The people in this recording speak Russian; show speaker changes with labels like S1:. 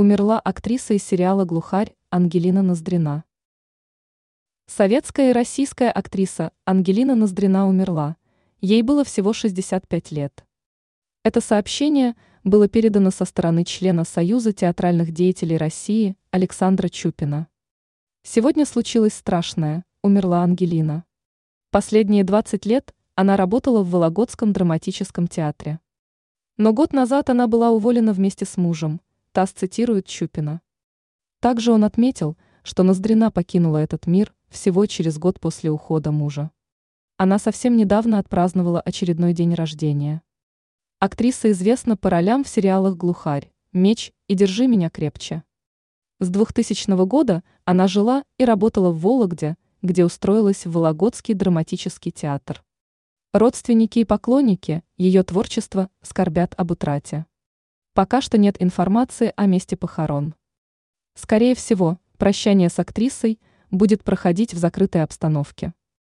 S1: Умерла актриса из сериала «Глухарь» Ангелина Ноздрина. Советская и российская актриса Ангелина Ноздрина умерла. Ей было всего 65 лет. Это сообщение было передано со стороны члена Союза театральных деятелей России Александра Чупина. Сегодня случилось страшное, умерла Ангелина. Последние 20 лет она работала в Вологодском драматическом театре. Но год назад она была уволена вместе с мужем, ТАСС цитирует Чупина. Также он отметил, что Ноздрина покинула этот мир всего через год после ухода мужа. Она совсем недавно отпраздновала очередной день рождения. Актриса известна по ролям в сериалах «Глухарь», «Меч» и «Держи меня крепче». С 2000 года она жила и работала в Вологде, где устроилась в Вологодский драматический театр. Родственники и поклонники ее творчества скорбят об утрате. Пока что нет информации о месте похорон. Скорее всего, прощание с актрисой будет проходить в закрытой обстановке.